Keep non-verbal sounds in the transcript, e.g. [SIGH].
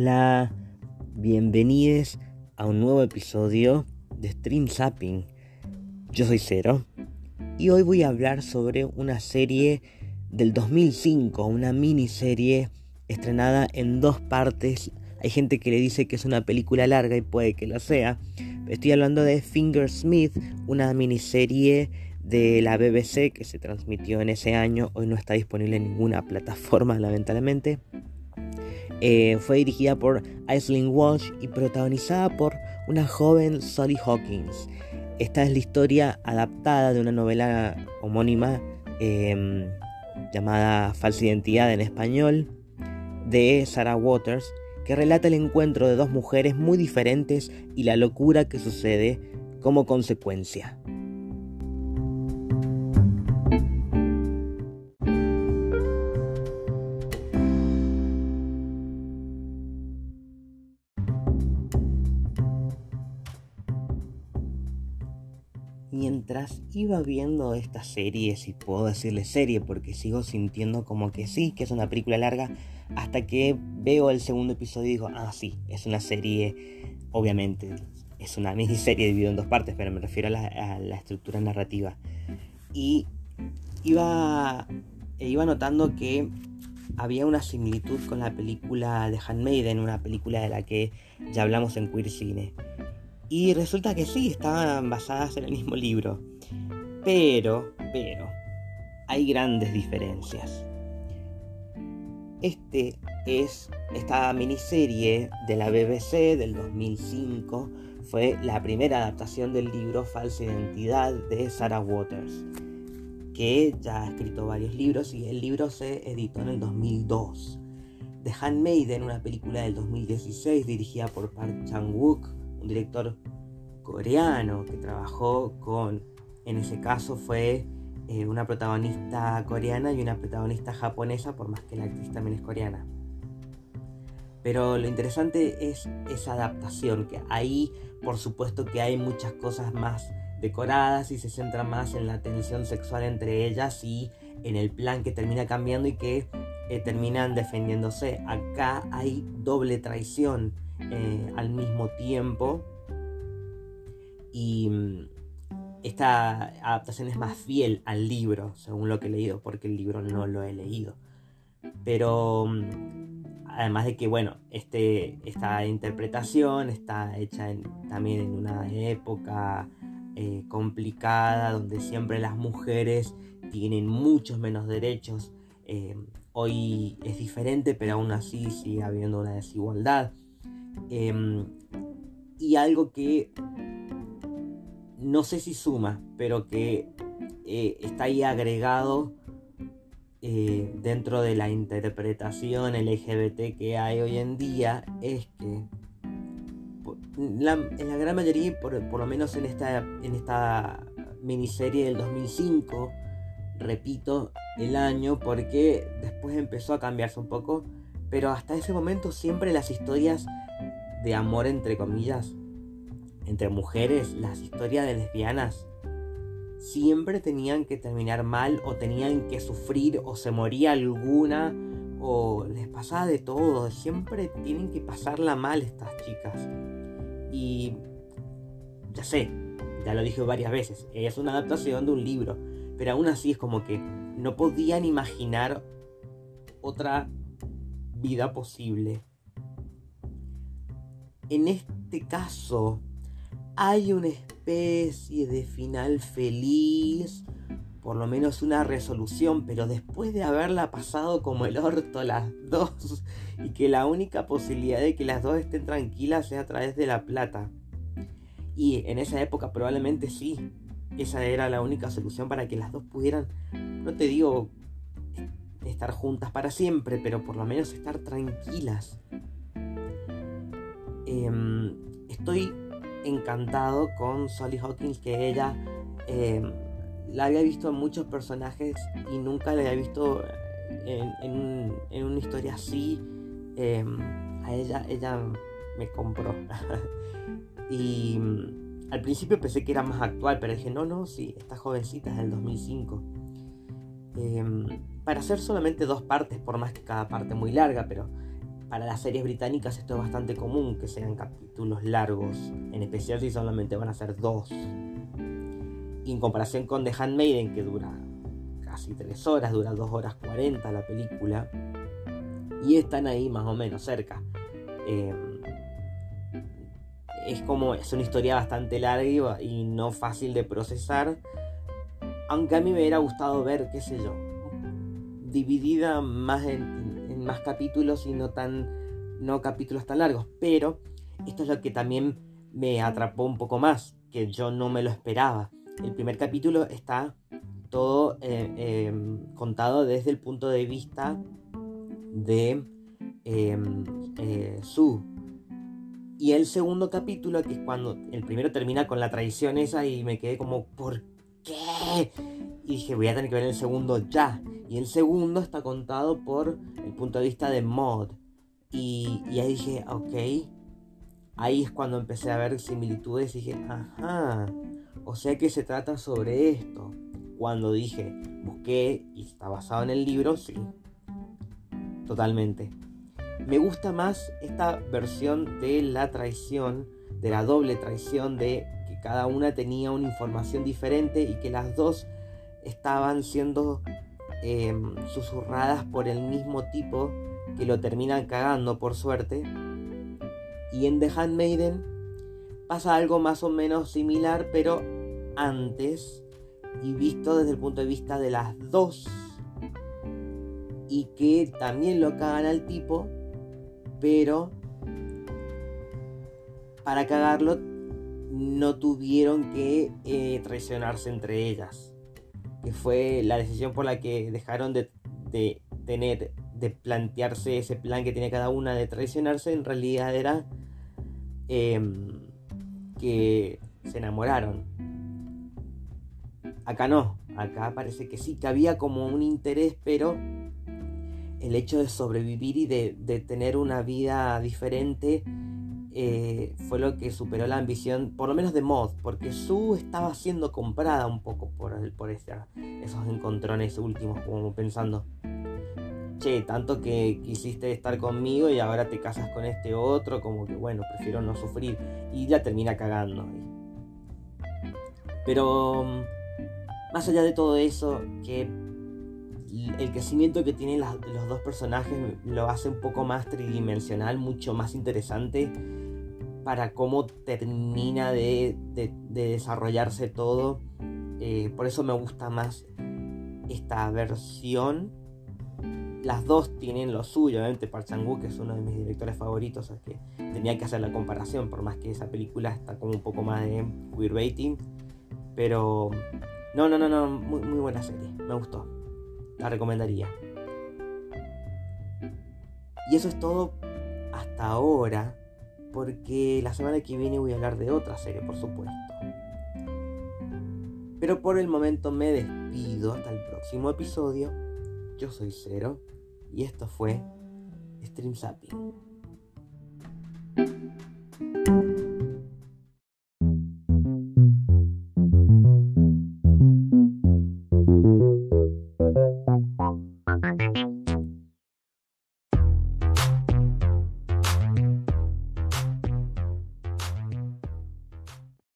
Hola, bienvenidos a un nuevo episodio de Stream Zapping. Yo soy Cero y hoy voy a hablar sobre una serie del 2005, una miniserie estrenada en dos partes. Hay gente que le dice que es una película larga y puede que lo sea. Estoy hablando de Fingersmith, una miniserie de la BBC que se transmitió en ese año. Hoy no está disponible en ninguna plataforma, lamentablemente. Eh, fue dirigida por Aislinn Walsh y protagonizada por una joven Sally Hawkins. Esta es la historia adaptada de una novela homónima em, llamada Falsa Identidad en español de Sarah Waters, que relata el encuentro de dos mujeres muy diferentes y la locura que sucede como consecuencia. Mientras iba viendo esta serie, si puedo decirle serie, porque sigo sintiendo como que sí, que es una película larga, hasta que veo el segundo episodio y digo, ah, sí, es una serie, obviamente, es una [LAUGHS] miniserie dividida en dos partes, pero me refiero a la, estructura narrativa. Y iba, iba notando que había una similitud con la película de Handmaiden, una película de la que ya hablamos en Queer Cine. Y resulta que sí, estaban basadas en el mismo libro. Pero, pero, hay grandes diferencias. Este es esta miniserie de la BBC del 2005. Fue la primera adaptación del libro Falsa Identidad de Sarah Waters, que ya ha escrito varios libros y el libro se editó en el 2002. The Handmaiden, una película del 2016 dirigida por Park Chan-wook, un director coreano que trabajó con, en ese caso fue eh, una protagonista coreana y una protagonista japonesa, por más que la actriz también es coreana. Pero lo interesante es esa adaptación, que ahí por supuesto que hay muchas cosas más decoradas y se centra más en la tensión sexual entre ellas y en el plan que termina cambiando y que eh, terminan defendiéndose. Acá hay doble traición eh, al mismo tiempo y mm, esta adaptación es más fiel al libro, según lo que he leído, porque el libro no lo he leído. Pero mm, además de que, bueno, este, esta interpretación está hecha también en una época eh, complicada, donde siempre las mujeres tienen muchos menos derechos. Eh, hoy es diferente, pero aún así sigue habiendo una desigualdad. Em, y algo que no sé si suma, pero que eh, está ahí agregado eh, dentro de la interpretación LGBT que hay hoy en día, es que en la gran mayoría, por, lo menos en esta, en esta miniserie del 2005, repito el año porque después empezó a cambiarse un poco, pero hasta ese momento siempre las historias de amor entre comillas entre mujeres, las historias de lesbianas siempre tenían que terminar mal o tenían que sufrir o se moría alguna o les pasaba de todo. Siempre tienen que pasarla mal estas chicas. Y ya sé, ya lo dije varias veces, es una adaptación de un libro, pero aún así es como que no podían imaginar otra vida posible. En este caso, hay una especie de final feliz, por lo menos una resolución, pero después de haberla pasado como el orto las dos y que la única posibilidad de que las dos estén tranquilas sea a través de la plata. Y en esa época probablemente sí, esa era la única solución para que las dos pudieran, no te digo estar juntas para siempre, pero por lo menos estar tranquilas. Em, estoy encantado con Sally Hawkins, que ella eh, la había visto en muchos personajes y nunca la había visto en, una historia así. Eh, a ella, ella me compró. [LAUGHS] y al principio pensé que era más actual, pero dije, no, no, sí, esta jovencita es del 2005. Eh, para hacer solamente dos partes, por más que cada parte muy larga, pero para las series británicas esto es bastante común, que sean capítulos largos, en especial si solamente van a ser dos. En comparación con The Handmaiden, que dura casi 3 horas, dura 2 horas 40 la película, y están ahí más o menos cerca. Eh, es como, es una historia bastante larga y, no fácil de procesar. Aunque a mí me hubiera gustado ver, qué sé yo, dividida más en, más capítulos y no tan, no capítulos tan largos. Pero esto es lo que también me atrapó un poco más, que yo no me lo esperaba. El primer capítulo está todo eh, em, contado desde el punto de vista de em, eh, Sue, y el segundo capítulo, que es cuando el primero termina con la traición esa y me quedé como, ¿por qué? Y dije, voy a tener que ver el segundo ya. Y el segundo está contado por el punto de vista de. Y, y ahí dije, ok. Ahí es cuando empecé a ver similitudes y dije, ajá. O sea que se trata sobre esto. Cuando dije, busqué y está basado en el libro, sí. Totalmente. Me gusta más esta versión de la traición, de la doble traición, de que cada una tenía una información diferente y que las dos estaban siendo em, susurradas por el mismo tipo que lo terminan cagando por suerte. Y en The Handmaiden pasa algo más o menos similar, pero antes y visto desde el punto de vista de las dos. Y que también lo cagan al tipo, pero para cagarlo no tuvieron que eh, traicionarse entre ellas. Fue la decisión por la que dejaron de, tener, de plantearse ese plan que tiene cada una de traicionarse, en realidad era em, que se enamoraron. Acá no, acá parece que sí, que había como un interés, pero el hecho de sobrevivir y de, tener una vida diferente eh, fue lo que superó la ambición, por lo menos de Mod, porque Su estaba siendo comprada un poco por, por esos encontrones últimos, como pensando, che, tanto que quisiste estar conmigo y ahora te casas con este otro, como que bueno, prefiero no sufrir, y ya termina cagando. Pero, más allá de todo eso, que el crecimiento que tienen los dos personajes lo hace un poco más tridimensional, mucho más interesante para cómo termina de, desarrollarse todo. Eh, por eso me gusta más esta versión. Las dos tienen lo suyo, obviamente Park Chan-wook es uno de mis directores favoritos, así que tenía que hacer la comparación, por más que esa película está como un poco más de queerbaiting. Pero no, no, no, no, muy buena serie, me gustó la recomendaría. Y eso es todo hasta ahora, porque la semana que viene voy a hablar de otra serie, por supuesto. Pero por el momento me despido hasta el próximo episodio. Yo soy Cero y esto fue Stream Zapping.